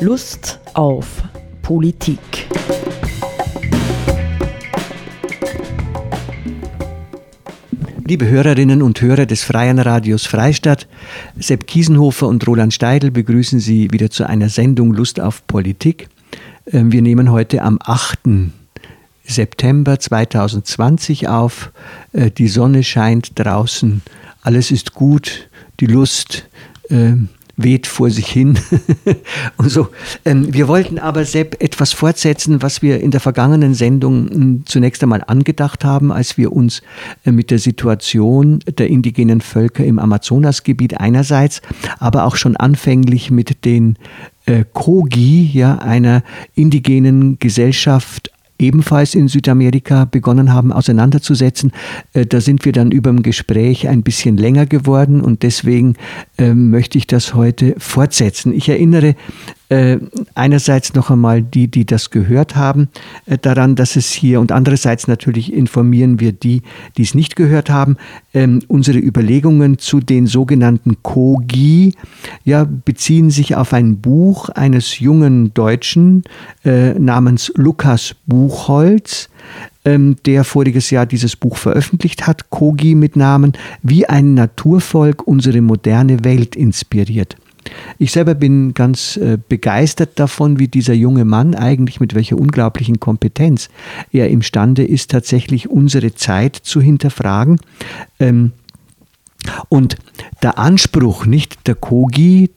Lust auf Politik. Liebe Hörerinnen und Hörer des Freien Radios Freistadt, Sepp Kiesenhofer und Roland Steidl begrüßen Sie wieder zu einer Sendung Lust auf Politik. Ähm, wir nehmen heute am 8. September 2020 auf. Äh, die Sonne scheint draußen, alles ist gut, die Lust ähm, weht vor sich hin. und so. Ähm, wir wollten aber, Sepp, etwas fortsetzen, was wir in der vergangenen Sendung hm, zunächst einmal angedacht haben, als wir uns äh, mit der Situation der indigenen Völker im Amazonasgebiet einerseits, aber auch schon anfänglich mit den äh, Kogi, ja, einer indigenen Gesellschaft ebenfalls in Südamerika begonnen haben auseinanderzusetzen. Äh, da sind wir dann über dem Gespräch ein bisschen länger geworden und deswegen äh, möchte ich das heute fortsetzen. Ich erinnere äh, einerseits noch einmal die, die das gehört haben, äh, daran, dass es hier und andererseits natürlich informieren wir die, die es nicht gehört haben. Ähm, unsere Überlegungen zu den sogenannten Kogi ja, beziehen sich auf ein Buch eines jungen Deutschen äh, namens Lukas Buchholz ähm, der voriges Jahr dieses Buch veröffentlicht hat, Kogi mit Namen Wie ein Naturvolk unsere moderne Welt inspiriert. Ich selber bin ganz äh, begeistert davon, wie dieser junge Mann eigentlich mit welcher unglaublichen Kompetenz er imstande ist, tatsächlich unsere Zeit zu hinterfragen. Ähm, und der Anspruch, nicht der Kogi,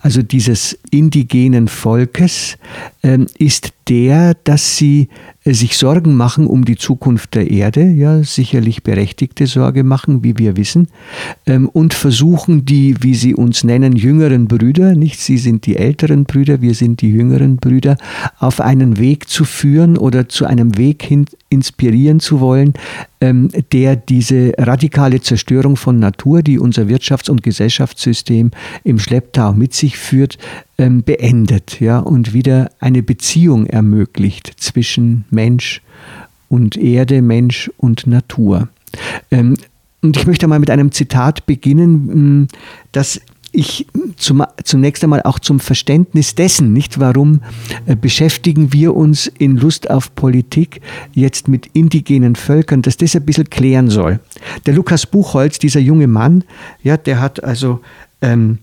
also dieses indigenen Volkes, ähm, ist der, dass sie äh, sich Sorgen machen um die Zukunft der Erde, ja, sicherlich berechtigte Sorge machen, wie wir wissen, ähm, und versuchen die, wie sie uns nennen, jüngeren Brüder, nicht sie sind die älteren Brüder, wir sind die jüngeren Brüder, auf einen Weg zu führen oder zu einem Weg hin inspirieren zu wollen, ähm, der diese radikale Zerstörung von Natur, die unser Wirtschafts- und Gesellschaftssystem im Schlepptau mit sich führt, ähm, beendet ja, und wieder eine Beziehung ermöglicht zwischen Mensch und Erde, Mensch und Natur. Ähm, und ich möchte mal mit einem Zitat beginnen, das ich zum, zunächst einmal auch zum Verständnis dessen, nicht warum äh, beschäftigen wir uns in Lust auf Politik jetzt mit indigenen Völkern, dass das ein bisschen klären soll. Der Lukas Buchholz, dieser junge Mann, ja, der hat also ähm,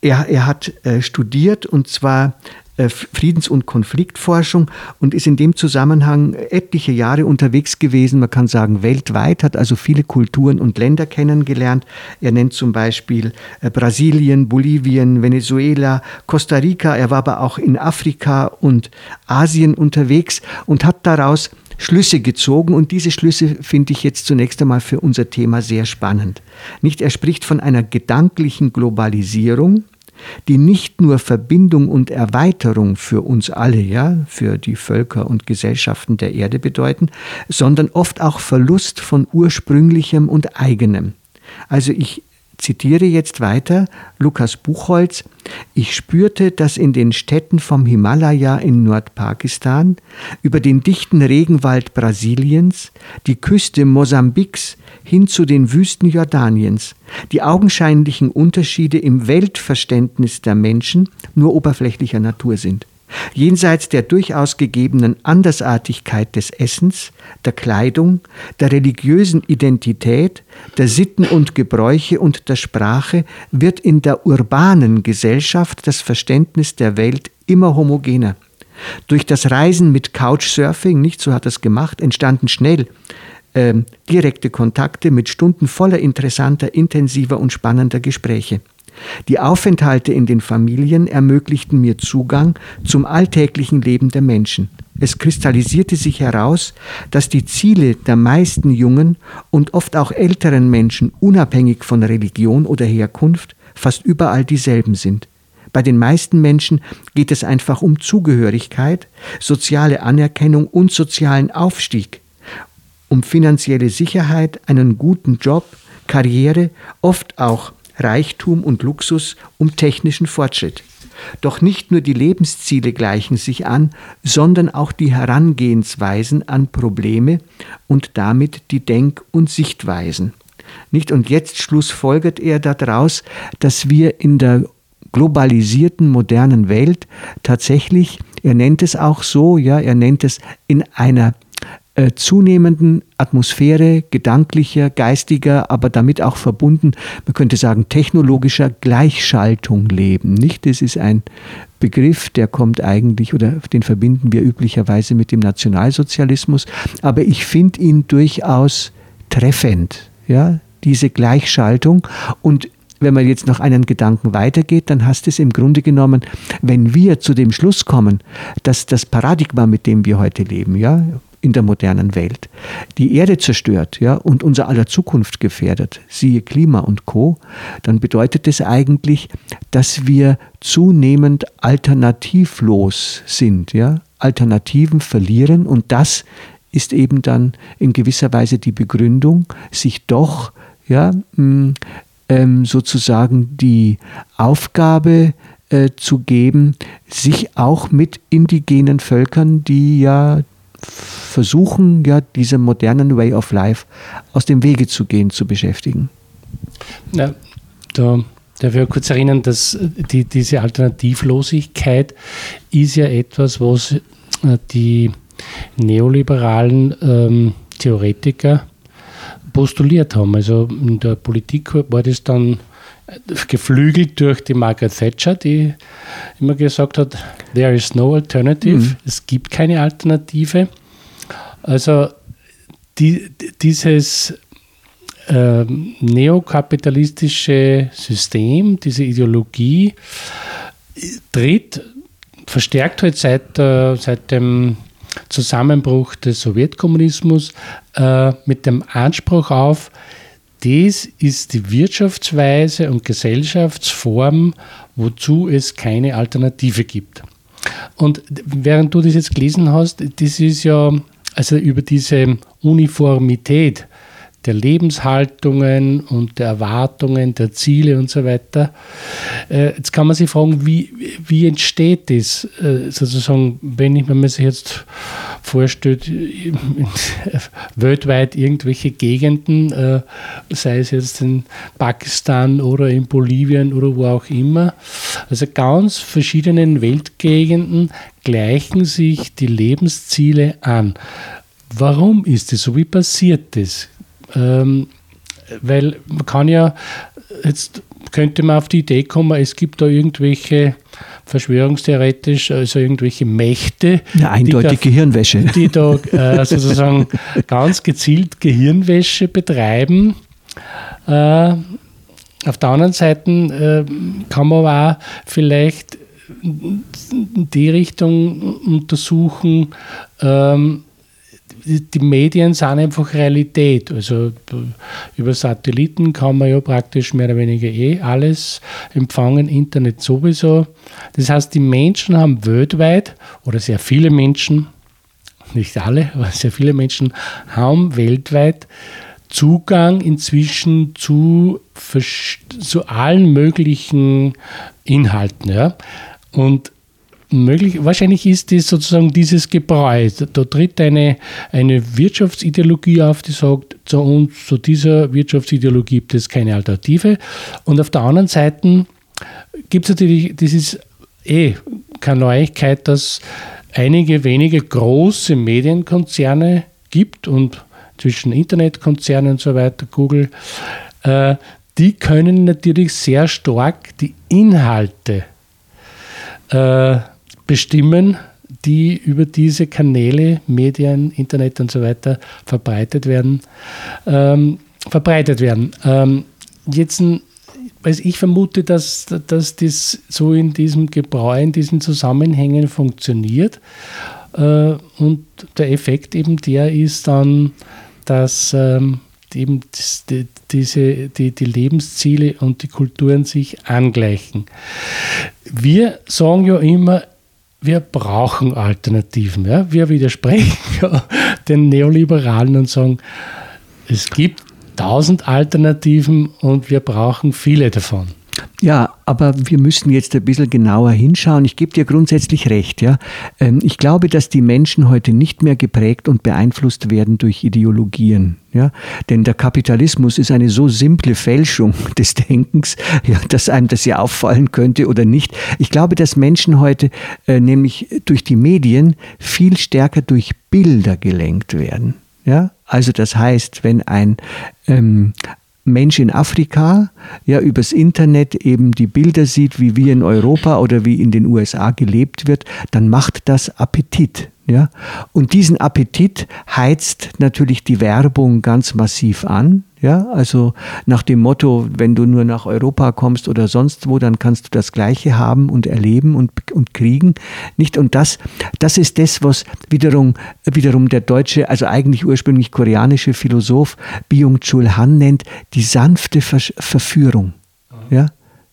er, er hat äh, studiert und zwar äh, Friedens- und Konfliktforschung und ist in dem Zusammenhang etliche Jahre unterwegs gewesen, man kann sagen weltweit, hat also viele Kulturen und Länder kennengelernt. Er nennt zum Beispiel äh, Brasilien, Bolivien, Venezuela, Costa Rica, er war aber auch in Afrika und Asien unterwegs und hat daraus Schlüsse gezogen und diese Schlüsse finde ich jetzt zunächst einmal für unser Thema sehr spannend. Nicht er spricht von einer gedanklichen Globalisierung, die nicht nur Verbindung und Erweiterung für uns alle, ja, für die Völker und Gesellschaften der Erde bedeuten, sondern oft auch Verlust von ursprünglichem und eigenem. Also ich zitiere jetzt weiter Lukas Buchholz, ich spürte, dass in den Städten vom Himalaya in Nordpakistan, über den dichten Regenwald Brasiliens, die Küste Mosambiks hin zu den Wüsten Jordaniens, die augenscheinlichen Unterschiede im Weltverständnis der Menschen nur oberflächlicher Natur sind. Jenseits der durchaus gegebenen Andersartigkeit des Essens, der Kleidung, der religiösen Identität, der Sitten und Gebräuche und der Sprache wird in der urbanen Gesellschaft das Verständnis der Welt immer homogener. Durch das Reisen mit Couchsurfing, nicht so hat es gemacht, entstanden schnell äh, direkte Kontakte mit Stunden voller interessanter, intensiver und spannender Gespräche. Die Aufenthalte in den Familien ermöglichten mir Zugang zum alltäglichen Leben der Menschen. Es kristallisierte sich heraus, dass die Ziele der meisten jungen und oft auch älteren Menschen unabhängig von Religion oder Herkunft fast überall dieselben sind. Bei den meisten Menschen geht es einfach um Zugehörigkeit, soziale Anerkennung und sozialen Aufstieg, um finanzielle Sicherheit, einen guten Job, Karriere, oft auch Reichtum und Luxus um technischen Fortschritt. Doch nicht nur die Lebensziele gleichen sich an, sondern auch die Herangehensweisen an Probleme und damit die Denk- und Sichtweisen. Nicht? Und jetzt schlussfolgert er daraus, dass wir in der globalisierten, modernen Welt tatsächlich, er nennt es auch so, ja, er nennt es in einer äh, zunehmenden Atmosphäre gedanklicher, geistiger, aber damit auch verbunden, man könnte sagen, technologischer Gleichschaltung leben. Nicht? Das ist ein Begriff, der kommt eigentlich oder den verbinden wir üblicherweise mit dem Nationalsozialismus, aber ich finde ihn durchaus treffend, ja, diese Gleichschaltung und wenn man jetzt noch einen Gedanken weitergeht, dann hast es im Grunde genommen, wenn wir zu dem Schluss kommen, dass das Paradigma, mit dem wir heute leben, ja, in der modernen Welt, die Erde zerstört ja, und unser aller Zukunft gefährdet, siehe Klima und Co., dann bedeutet es eigentlich, dass wir zunehmend alternativlos sind, ja, Alternativen verlieren. Und das ist eben dann in gewisser Weise die Begründung, sich doch ja, ähm, sozusagen die Aufgabe äh, zu geben, sich auch mit indigenen Völkern, die ja versuchen, ja, diesem modernen Way of Life aus dem Wege zu gehen, zu beschäftigen. Ja, da darf ich kurz erinnern, dass die, diese Alternativlosigkeit ist ja etwas, was äh, die neoliberalen ähm, Theoretiker postuliert haben. Also in der Politik war das dann geflügelt durch die Margaret Thatcher, die immer gesagt hat, there is no alternative, mhm. es gibt keine Alternative. Also die, dieses äh, neokapitalistische System, diese Ideologie tritt verstärkt halt seit, äh, seit dem Zusammenbruch des Sowjetkommunismus äh, mit dem Anspruch auf, das ist die Wirtschaftsweise und Gesellschaftsform, wozu es keine Alternative gibt. Und während du das jetzt gelesen hast, das ist ja also über diese Uniformität der Lebenshaltungen und der Erwartungen, der Ziele und so weiter. Äh, jetzt kann man sich fragen, wie, wie entsteht das äh, sozusagen, wenn ich mir jetzt vorstellt, weltweit irgendwelche Gegenden, äh, sei es jetzt in Pakistan oder in Bolivien oder wo auch immer, also ganz verschiedenen Weltgegenden gleichen sich die Lebensziele an. Warum ist es so? Wie passiert das? Ähm, weil man kann ja, jetzt könnte man auf die Idee kommen, es gibt da irgendwelche verschwörungstheoretisch, also irgendwelche Mächte. Ja, eindeutig die da, Gehirnwäsche. Die da äh, sozusagen ganz gezielt Gehirnwäsche betreiben. Äh, auf der anderen Seite äh, kann man aber auch vielleicht die Richtung untersuchen, ähm, die Medien sind einfach Realität. Also über Satelliten kann man ja praktisch mehr oder weniger eh alles empfangen, Internet sowieso. Das heißt, die Menschen haben weltweit oder sehr viele Menschen, nicht alle, aber sehr viele Menschen haben weltweit Zugang inzwischen zu, zu allen möglichen Inhalten. Ja? Und möglich, wahrscheinlich ist es sozusagen dieses Gebräu. Da tritt eine, eine Wirtschaftsideologie auf, die sagt, zu uns, zu dieser Wirtschaftsideologie gibt es keine Alternative. Und auf der anderen Seite gibt es natürlich, das ist eh keine Neuigkeit, dass einige wenige große Medienkonzerne gibt und zwischen Internetkonzernen und so weiter, Google, äh, die können natürlich sehr stark die Inhalte äh, bestimmen, die über diese Kanäle, Medien, Internet und so weiter verbreitet werden. Ähm, verbreitet werden. Ähm, jetzt, also ich vermute, dass, dass das so in diesem Gebräu, in diesen Zusammenhängen funktioniert. Äh, und der Effekt eben der ist dann, dass ähm, eben die, diese, die, die Lebensziele und die Kulturen sich angleichen. Wir sagen ja immer, wir brauchen Alternativen. Ja? Wir widersprechen ja den Neoliberalen und sagen, es gibt tausend Alternativen und wir brauchen viele davon. Ja, aber wir müssen jetzt ein bisschen genauer hinschauen. Ich gebe dir grundsätzlich recht, ja. Ähm, ich glaube, dass die Menschen heute nicht mehr geprägt und beeinflusst werden durch Ideologien. Ja, denn der Kapitalismus ist eine so simple Fälschung des Denkens, ja, dass einem das ja auffallen könnte oder nicht. Ich glaube, dass Menschen heute äh, nämlich durch die Medien viel stärker durch Bilder gelenkt werden. Ja, also das heißt, wenn ein ähm, Mensch in Afrika ja übers Internet eben die Bilder sieht, wie wir in Europa oder wie in den USA gelebt wird, dann macht das Appetit. Ja? Und diesen Appetit heizt natürlich die Werbung ganz massiv an. Ja, also nach dem Motto, wenn du nur nach Europa kommst oder sonst wo, dann kannst du das Gleiche haben und erleben und, und kriegen. Nicht? Und das, das ist das, was wiederum, wiederum der deutsche, also eigentlich ursprünglich koreanische Philosoph Byung-Chul Han nennt, die sanfte Ver Verführung. Ja?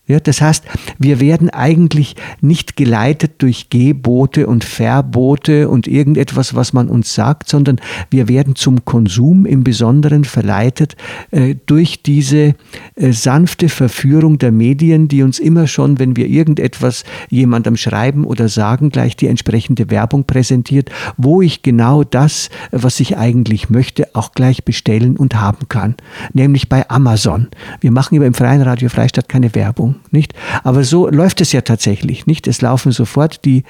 Ja, das heißt, wir werden eigentlich nicht geleitet durch Gebote und Verbote und irgendetwas, was man uns sagt, sondern wir werden zum Konsum im Besonderen verleitet äh, durch diese äh, sanfte Verführung der Medien, die uns immer schon, wenn wir irgendetwas jemandem schreiben oder sagen, gleich die entsprechende Werbung präsentiert, wo ich genau das, was ich eigentlich möchte, auch gleich bestellen und haben kann. Nämlich bei Amazon. Wir machen über im Freien Radio Freistadt keine Werbung nicht? Aber so läuft es ja tatsächlich, nicht? Es laufen sofort die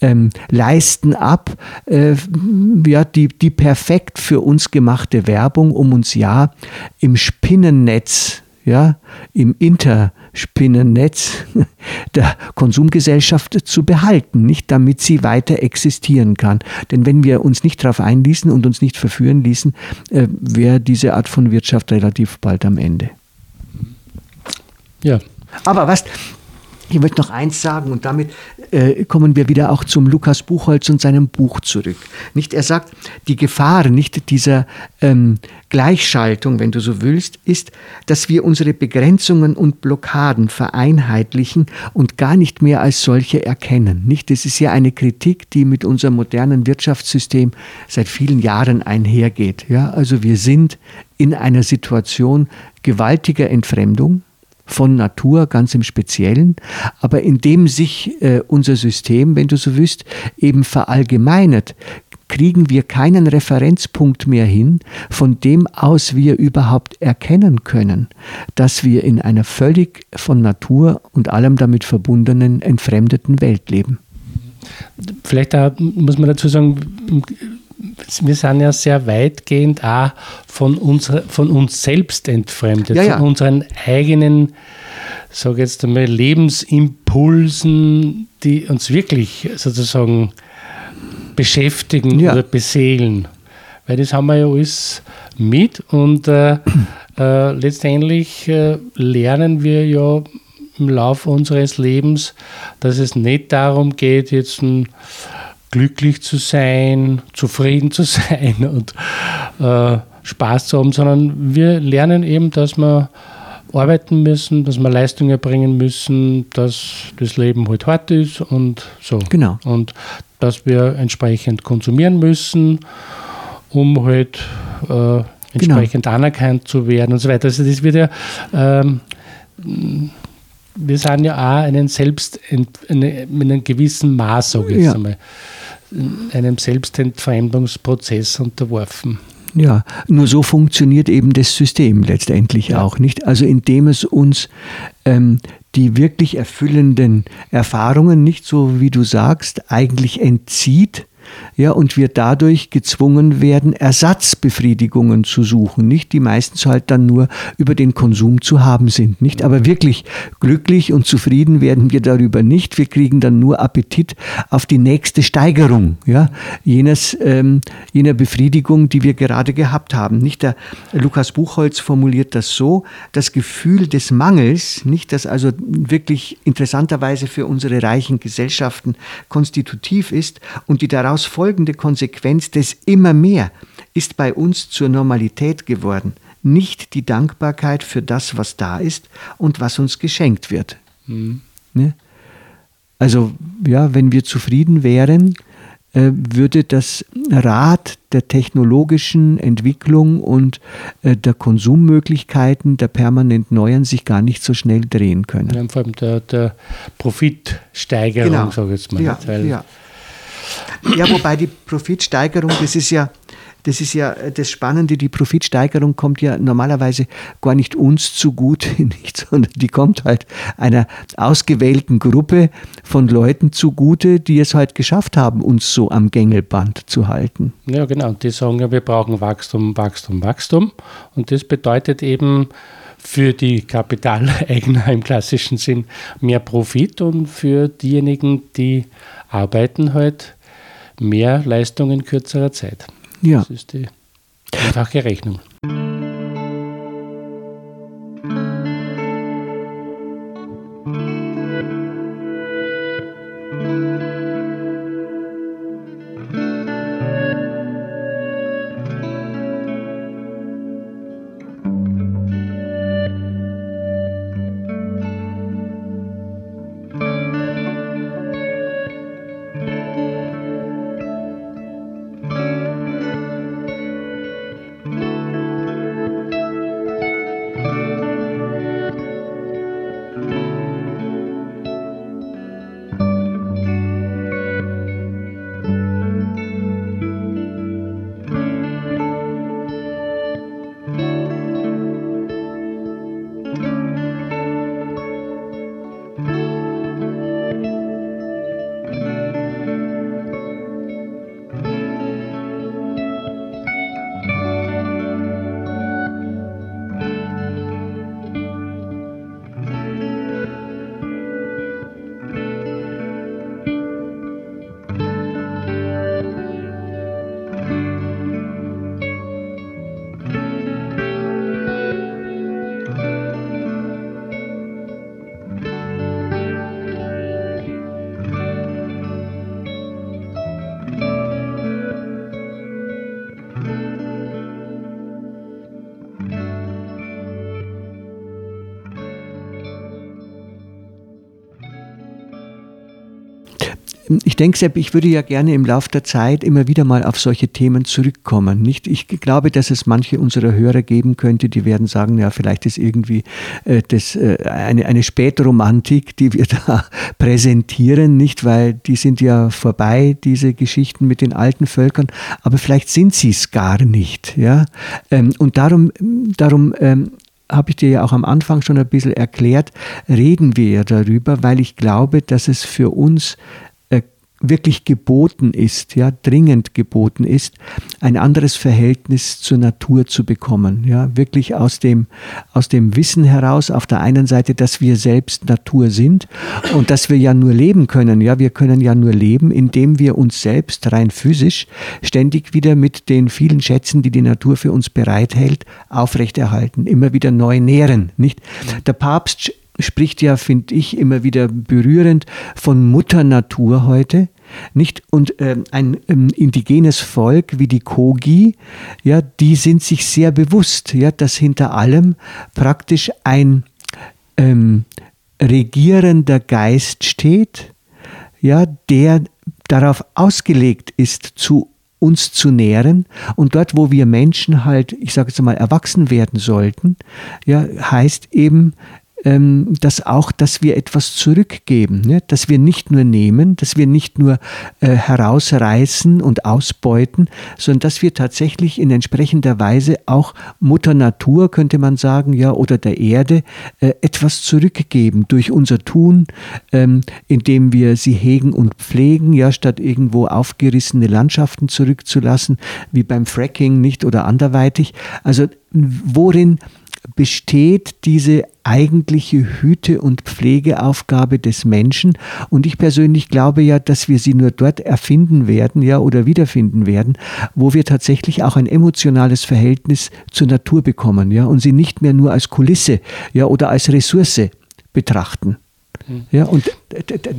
ähm, Leisten ab, äh, ja, die, die perfekt für uns gemachte Werbung, um uns ja im Spinnennetz, ja, im Interspinnennetz der Konsumgesellschaft zu behalten, nicht damit sie weiter existieren kann. Denn wenn wir uns nicht darauf einließen und uns nicht verführen ließen, äh, wäre diese Art von Wirtschaft relativ bald am Ende. Ja, aber was, ich möchte noch eins sagen und damit äh, kommen wir wieder auch zum Lukas Buchholz und seinem Buch zurück. Nicht, er sagt, die Gefahr nicht dieser ähm, Gleichschaltung, wenn du so willst, ist, dass wir unsere Begrenzungen und Blockaden vereinheitlichen und gar nicht mehr als solche erkennen. Nicht, das ist ja eine Kritik, die mit unserem modernen Wirtschaftssystem seit vielen Jahren einhergeht. Ja, also wir sind in einer Situation gewaltiger Entfremdung von Natur ganz im Speziellen, aber indem sich äh, unser System, wenn du so wüsst, eben verallgemeinert, kriegen wir keinen Referenzpunkt mehr hin, von dem aus wir überhaupt erkennen können, dass wir in einer völlig von Natur und allem damit verbundenen, entfremdeten Welt leben. Vielleicht auch, muss man dazu sagen, wir sind ja sehr weitgehend auch von, unser, von uns selbst entfremdet, ja, ja. von unseren eigenen, sage jetzt einmal, Lebensimpulsen, die uns wirklich sozusagen beschäftigen ja. oder beseelen. Weil das haben wir ja alles mit und äh, äh, letztendlich äh, lernen wir ja im Laufe unseres Lebens, dass es nicht darum geht, jetzt ein glücklich zu sein, zufrieden zu sein und äh, Spaß zu haben, sondern wir lernen eben, dass wir arbeiten müssen, dass wir Leistungen erbringen müssen, dass das Leben halt hart ist und so. Genau. Und dass wir entsprechend konsumieren müssen, um halt äh, entsprechend genau. anerkannt zu werden und so weiter. Also das wird ja ähm, wir sind ja auch einen selbst eine, mit einem gewissen Maß, sage ich ja. einmal, einem Selbstentfremdungsprozess unterworfen. Ja, nur so funktioniert eben das System letztendlich ja. auch nicht. Also indem es uns ähm, die wirklich erfüllenden Erfahrungen nicht so, wie du sagst, eigentlich entzieht, ja, und wir dadurch gezwungen werden, Ersatzbefriedigungen zu suchen, nicht, die meistens halt dann nur über den Konsum zu haben sind, nicht, aber wirklich glücklich und zufrieden werden wir darüber nicht, wir kriegen dann nur Appetit auf die nächste Steigerung, ja, jenes, ähm, jener Befriedigung, die wir gerade gehabt haben, nicht, der Lukas Buchholz formuliert das so, das Gefühl des Mangels, nicht, das also wirklich interessanterweise für unsere reichen Gesellschaften konstitutiv ist und die daraus daraus folgende Konsequenz des immer mehr ist bei uns zur Normalität geworden, nicht die Dankbarkeit für das, was da ist und was uns geschenkt wird. Mhm. Ne? Also ja, wenn wir zufrieden wären, äh, würde das Rad der technologischen Entwicklung und äh, der Konsummöglichkeiten der permanent neuen sich gar nicht so schnell drehen können. Ja, vor allem der, der Profitsteigerung, Genau. sage ich jetzt mal. Ja, ja. Ja, wobei die Profitsteigerung, das ist ja, das ist ja das Spannende, die Profitsteigerung kommt ja normalerweise gar nicht uns zugute, nicht, sondern die kommt halt einer ausgewählten Gruppe von Leuten zugute, die es halt geschafft haben, uns so am Gängelband zu halten. Ja, genau. Die sagen ja, wir brauchen Wachstum, Wachstum, Wachstum. Und das bedeutet eben für die Kapitaleigner im klassischen Sinn mehr Profit und für diejenigen, die arbeiten, halt mehr Leistung in kürzerer Zeit. Ja. Das ist die einfache Rechnung. Ich denke, Sepp, ich würde ja gerne im Laufe der Zeit immer wieder mal auf solche Themen zurückkommen. Nicht? Ich glaube, dass es manche unserer Hörer geben könnte, die werden sagen, ja, vielleicht ist irgendwie äh, das, äh, eine, eine Spätromantik, die wir da präsentieren, nicht? Weil die sind ja vorbei, diese Geschichten mit den alten Völkern, aber vielleicht sind sie es gar nicht. Ja? Ähm, und darum, darum ähm, habe ich dir ja auch am Anfang schon ein bisschen erklärt, reden wir ja darüber, weil ich glaube, dass es für uns wirklich geboten ist, ja, dringend geboten ist, ein anderes Verhältnis zur Natur zu bekommen. Ja, wirklich aus dem, aus dem Wissen heraus, auf der einen Seite, dass wir selbst Natur sind und dass wir ja nur leben können. Ja, wir können ja nur leben, indem wir uns selbst rein physisch ständig wieder mit den vielen Schätzen, die die Natur für uns bereithält, aufrechterhalten, immer wieder neu nähren. Nicht? Der Papst spricht ja, finde ich, immer wieder berührend von Mutter Natur heute. Nicht? Und ähm, ein ähm, indigenes Volk wie die Kogi, ja, die sind sich sehr bewusst, ja, dass hinter allem praktisch ein ähm, regierender Geist steht, ja, der darauf ausgelegt ist, zu uns zu nähren. Und dort, wo wir Menschen halt, ich sage jetzt mal, erwachsen werden sollten, ja, heißt eben, dass auch, dass wir etwas zurückgeben, ne? dass wir nicht nur nehmen, dass wir nicht nur äh, herausreißen und ausbeuten, sondern dass wir tatsächlich in entsprechender Weise auch Mutter Natur, könnte man sagen, ja, oder der Erde äh, etwas zurückgeben durch unser Tun, ähm, indem wir sie hegen und pflegen, ja, statt irgendwo aufgerissene Landschaften zurückzulassen, wie beim Fracking nicht oder anderweitig. Also worin besteht diese eigentliche Hüte- und Pflegeaufgabe des Menschen. Und ich persönlich glaube ja, dass wir sie nur dort erfinden werden, ja, oder wiederfinden werden, wo wir tatsächlich auch ein emotionales Verhältnis zur Natur bekommen, ja, und sie nicht mehr nur als Kulisse, ja, oder als Ressource betrachten. Ja, und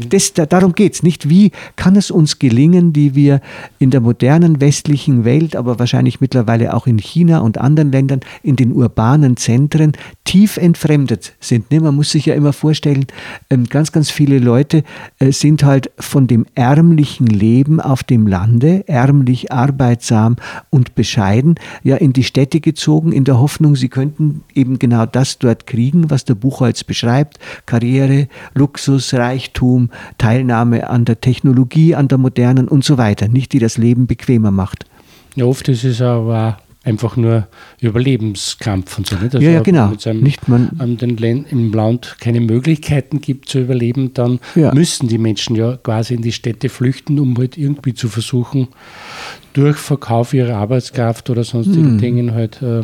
das, darum geht es nicht. Wie kann es uns gelingen, die wir in der modernen westlichen Welt, aber wahrscheinlich mittlerweile auch in China und anderen Ländern, in den urbanen Zentren tief entfremdet sind. Ne? Man muss sich ja immer vorstellen, ähm, ganz, ganz viele Leute äh, sind halt von dem ärmlichen Leben auf dem Lande, ärmlich, arbeitsam und bescheiden, ja in die Städte gezogen, in der Hoffnung, sie könnten eben genau das dort kriegen, was der Buchholz beschreibt. Karriere, Luxus, Reichtum, Teilnahme an der Technologie, an der modernen und so weiter. Nicht, die das Leben bequemer macht. Ja, oft ist es aber einfach nur Überlebenskampf und so. Nicht? Also ja, ja, genau. Einem, nicht man an den im Land keine Möglichkeiten gibt zu überleben, dann ja. müssen die Menschen ja quasi in die Städte flüchten, um halt irgendwie zu versuchen, durch Verkauf ihrer Arbeitskraft oder sonstigen hm. Dingen halt äh,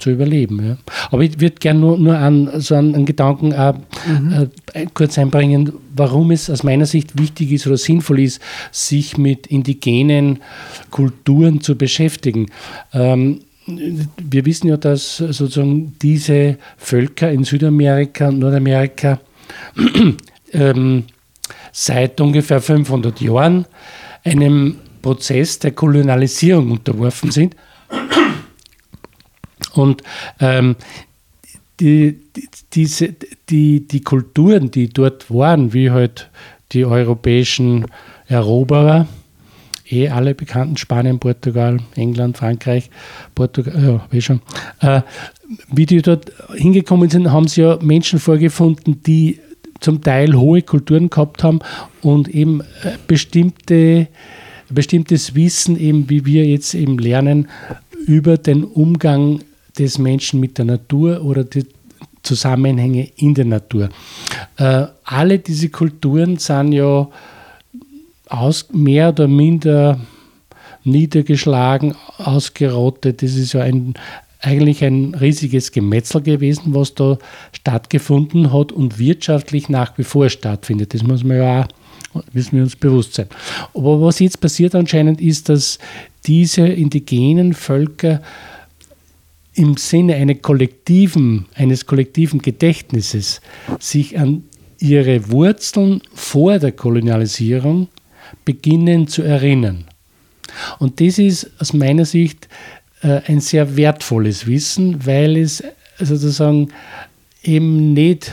zu überleben. Ja. Aber ich würde gerne nur, nur an, so einen, einen Gedanken äh, mhm. äh, kurz einbringen, warum es aus meiner Sicht wichtig ist oder sinnvoll ist, sich mit indigenen Kulturen zu beschäftigen. Ähm, wir wissen ja, dass sozusagen diese Völker in Südamerika und Nordamerika ähm, seit ungefähr 500 Jahren einem Prozess der Kolonialisierung unterworfen sind. Und ähm, die, die, diese, die, die Kulturen, die dort waren, wie halt die europäischen Eroberer, eh alle bekannten, Spanien, Portugal, England, Frankreich, Portugal, ja, wie schon, äh, wie die dort hingekommen sind, haben sie ja Menschen vorgefunden, die zum Teil hohe Kulturen gehabt haben und eben äh, bestimmte, bestimmtes Wissen, eben wie wir jetzt eben lernen, über den Umgang des Menschen mit der Natur oder die Zusammenhänge in der Natur. Äh, alle diese Kulturen sind ja aus, mehr oder minder niedergeschlagen, ausgerottet. Das ist ja ein, eigentlich ein riesiges Gemetzel gewesen, was da stattgefunden hat und wirtschaftlich nach wie vor stattfindet. Das muss man ja auch, müssen wir uns bewusst sein. Aber was jetzt passiert anscheinend ist, dass diese indigenen Völker im Sinne kollektiven, eines kollektiven Gedächtnisses sich an ihre Wurzeln vor der Kolonialisierung beginnen zu erinnern. Und das ist aus meiner Sicht äh, ein sehr wertvolles Wissen, weil es sozusagen eben nicht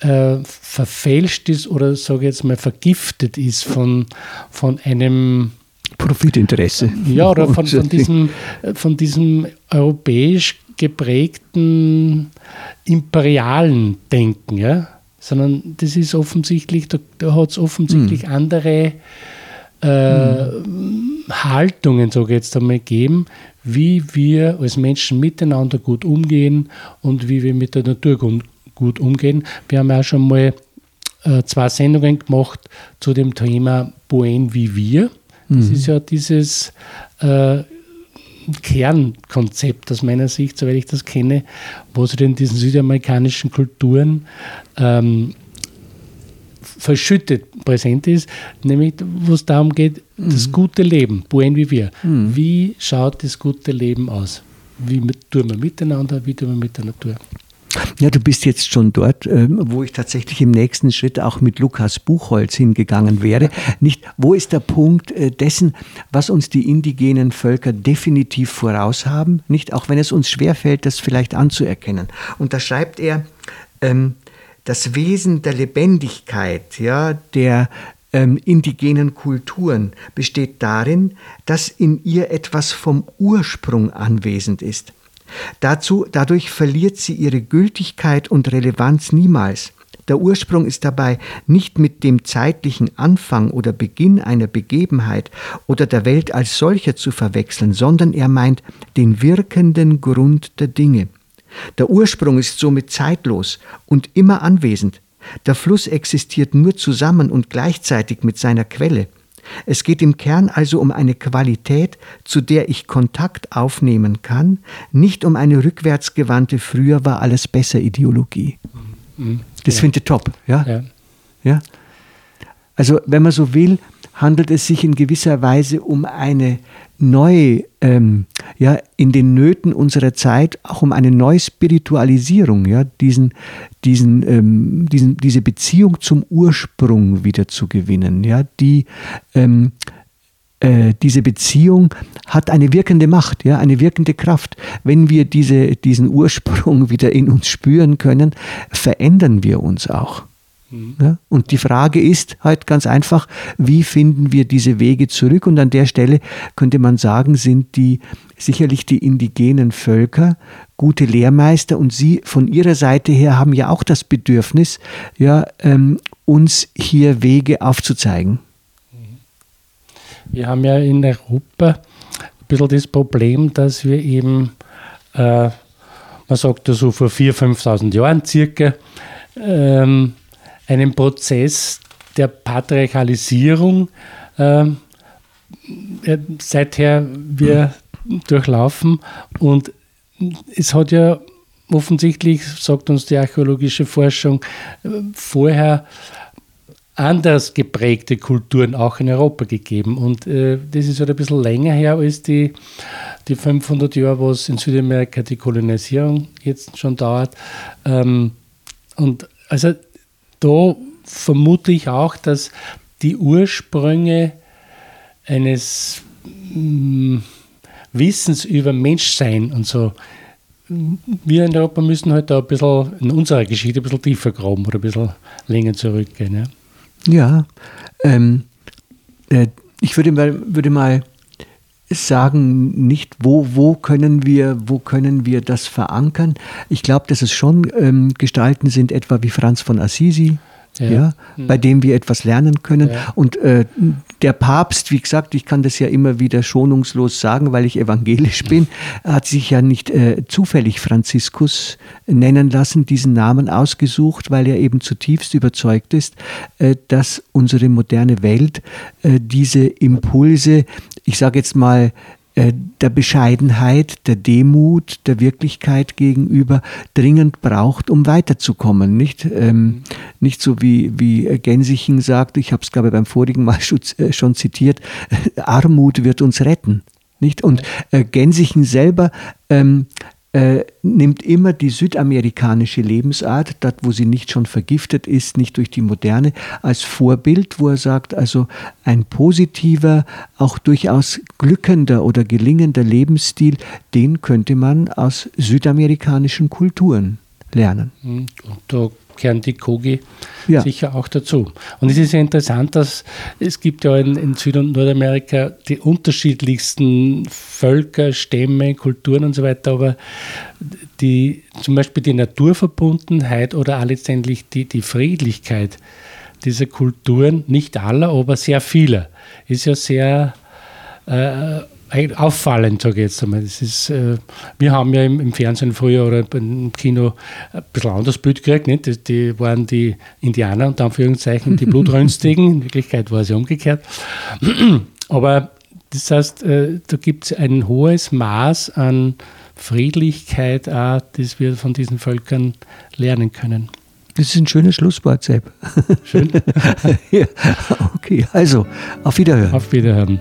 äh, verfälscht ist oder sage jetzt mal vergiftet ist von, von einem Profitinteresse. Ja, oder von, von, diesem, von diesem europäisch geprägten imperialen Denken, ja? sondern das ist offensichtlich, da, da hat es offensichtlich hm. andere äh, hm. Haltungen, ich jetzt einmal, gegeben, wie wir als Menschen miteinander gut umgehen und wie wir mit der Natur gut, umgehen. Wir haben ja schon mal äh, zwei Sendungen gemacht zu dem Thema Buen wie wir. Das mhm. ist ja dieses äh, Kernkonzept aus meiner Sicht, soweit ich das kenne, was in diesen südamerikanischen Kulturen ähm, verschüttet präsent ist, nämlich wo es darum geht, mhm. das gute Leben, buen wie wir. Mhm. Wie schaut das gute Leben aus? Wie tun wir miteinander, wie tun wir mit der Natur? Ja, du bist jetzt schon dort, ähm, wo ich tatsächlich im nächsten Schritt auch mit Lukas Buchholz hingegangen wäre. Nicht, wo ist der Punkt äh, dessen, was uns die indigenen Völker definitiv voraus haben? Nicht, auch wenn es uns schwerfällt, das vielleicht anzuerkennen. Und da schreibt er, ähm, das Wesen der Lebendigkeit, ja, der ähm, indigenen Kulturen besteht darin, dass in ihr etwas vom Ursprung anwesend ist. Dazu, dadurch verliert sie ihre Gültigkeit und Relevanz niemals. Der Ursprung ist dabei nicht mit dem zeitlichen Anfang oder Beginn einer Begebenheit oder der Welt als solcher zu verwechseln, sondern er meint den wirkenden Grund der Dinge. Der Ursprung ist somit zeitlos und immer anwesend. Der Fluss existiert nur zusammen und gleichzeitig mit seiner Quelle. Es geht im Kern also um eine Qualität, zu der ich Kontakt aufnehmen kann, nicht um eine rückwärtsgewandte Früher war alles besser Ideologie. Mhm. Das ja. finde ich top. Ja? ja? Ja. Also, wenn man so will, handelt es sich in gewisser Weise um eine neue, ähm, ja, in den Nöten unserer Zeit auch um eine neue Spiritualisierung, ja, diesen, diesen, ähm, diesen, diese Beziehung zum Ursprung wieder zu gewinnen, ja, die ähm, äh, diese Beziehung hat eine wirkende Macht, ja, eine wirkende Kraft. Wenn wir diese, diesen Ursprung wieder in uns spüren können, verändern wir uns auch. Mhm. Ja? Und die Frage ist halt ganz einfach, wie finden wir diese Wege zurück? Und an der Stelle könnte man sagen, sind die sicherlich die indigenen Völker gute Lehrmeister und sie von ihrer Seite her haben ja auch das Bedürfnis, ja, ähm, uns hier Wege aufzuzeigen. Wir haben ja in Europa ein bisschen das Problem, dass wir eben, äh, man sagt ja so vor 4.000, 5.000 Jahren circa, ähm, einen Prozess der Patriarchalisierung äh, seither wir durchlaufen. Und es hat ja offensichtlich, sagt uns die archäologische Forschung, vorher anders geprägte Kulturen auch in Europa gegeben. Und äh, das ist halt ein bisschen länger her als die, die 500 Jahre, was in Südamerika die Kolonisierung jetzt schon dauert. Ähm, und also da vermute ich auch, dass die Ursprünge eines mm, Wissens über Menschsein und so, wir in Europa müssen halt da ein bisschen in unserer Geschichte ein bisschen tiefer graben oder ein bisschen länger zurückgehen. Ja, ja ähm, äh, ich würde mal, würde mal sagen nicht, wo, wo, können wir, wo können wir das verankern. Ich glaube, dass es schon ähm, Gestalten sind, etwa wie Franz von Assisi, ja. ja mhm. bei dem wir etwas lernen können. Ja. Und äh, der Papst, wie gesagt, ich kann das ja immer wieder schonungslos sagen, weil ich evangelisch bin, hat sich ja nicht äh, zufällig Franziskus nennen lassen, diesen Namen ausgesucht, weil er eben zutiefst überzeugt ist, äh, dass unsere moderne Welt äh, diese Impulse, ich sage jetzt mal, äh, der Bescheidenheit, der Demut, der Wirklichkeit gegenüber dringend braucht, um weiterzukommen. Nicht, ähm, nicht so wie, wie Gensichen sagt, ich habe es glaube ich beim vorigen Mal schon, äh, schon zitiert, Armut wird uns retten. Nicht? Und äh, Gensichen selber ähm, äh, nimmt immer die südamerikanische Lebensart, dort wo sie nicht schon vergiftet ist, nicht durch die moderne, als Vorbild, wo er sagt, also ein positiver, auch durchaus glückender oder gelingender Lebensstil, den könnte man aus südamerikanischen Kulturen lernen. Und da kehren die Kogi ja. sicher auch dazu. Und es ist ja interessant, dass es gibt ja in, in Süd- und Nordamerika die unterschiedlichsten Völker, Stämme, Kulturen und so weiter, aber die, zum Beispiel die Naturverbundenheit oder auch letztendlich die, die Friedlichkeit dieser Kulturen, nicht aller, aber sehr vieler, ist ja sehr äh, auffallend, sage ich jetzt einmal. Das ist, äh, wir haben ja im, im, Fernsehen früher oder im Kino ein bisschen anderes Bild gekriegt. Nicht? Die, die waren die Indianer, unter Anführungszeichen, die Blutrünstigen. In Wirklichkeit war es ja umgekehrt. Aber das heißt, äh, da gibt es ein hohes Maß an Friedlichkeit, auch, das wir von diesen Völkern lernen können. Das ist ein schönes Schlusswort, Sepp. Schön. ja, okay, also auf Wiederhören. Auf Wiederhören.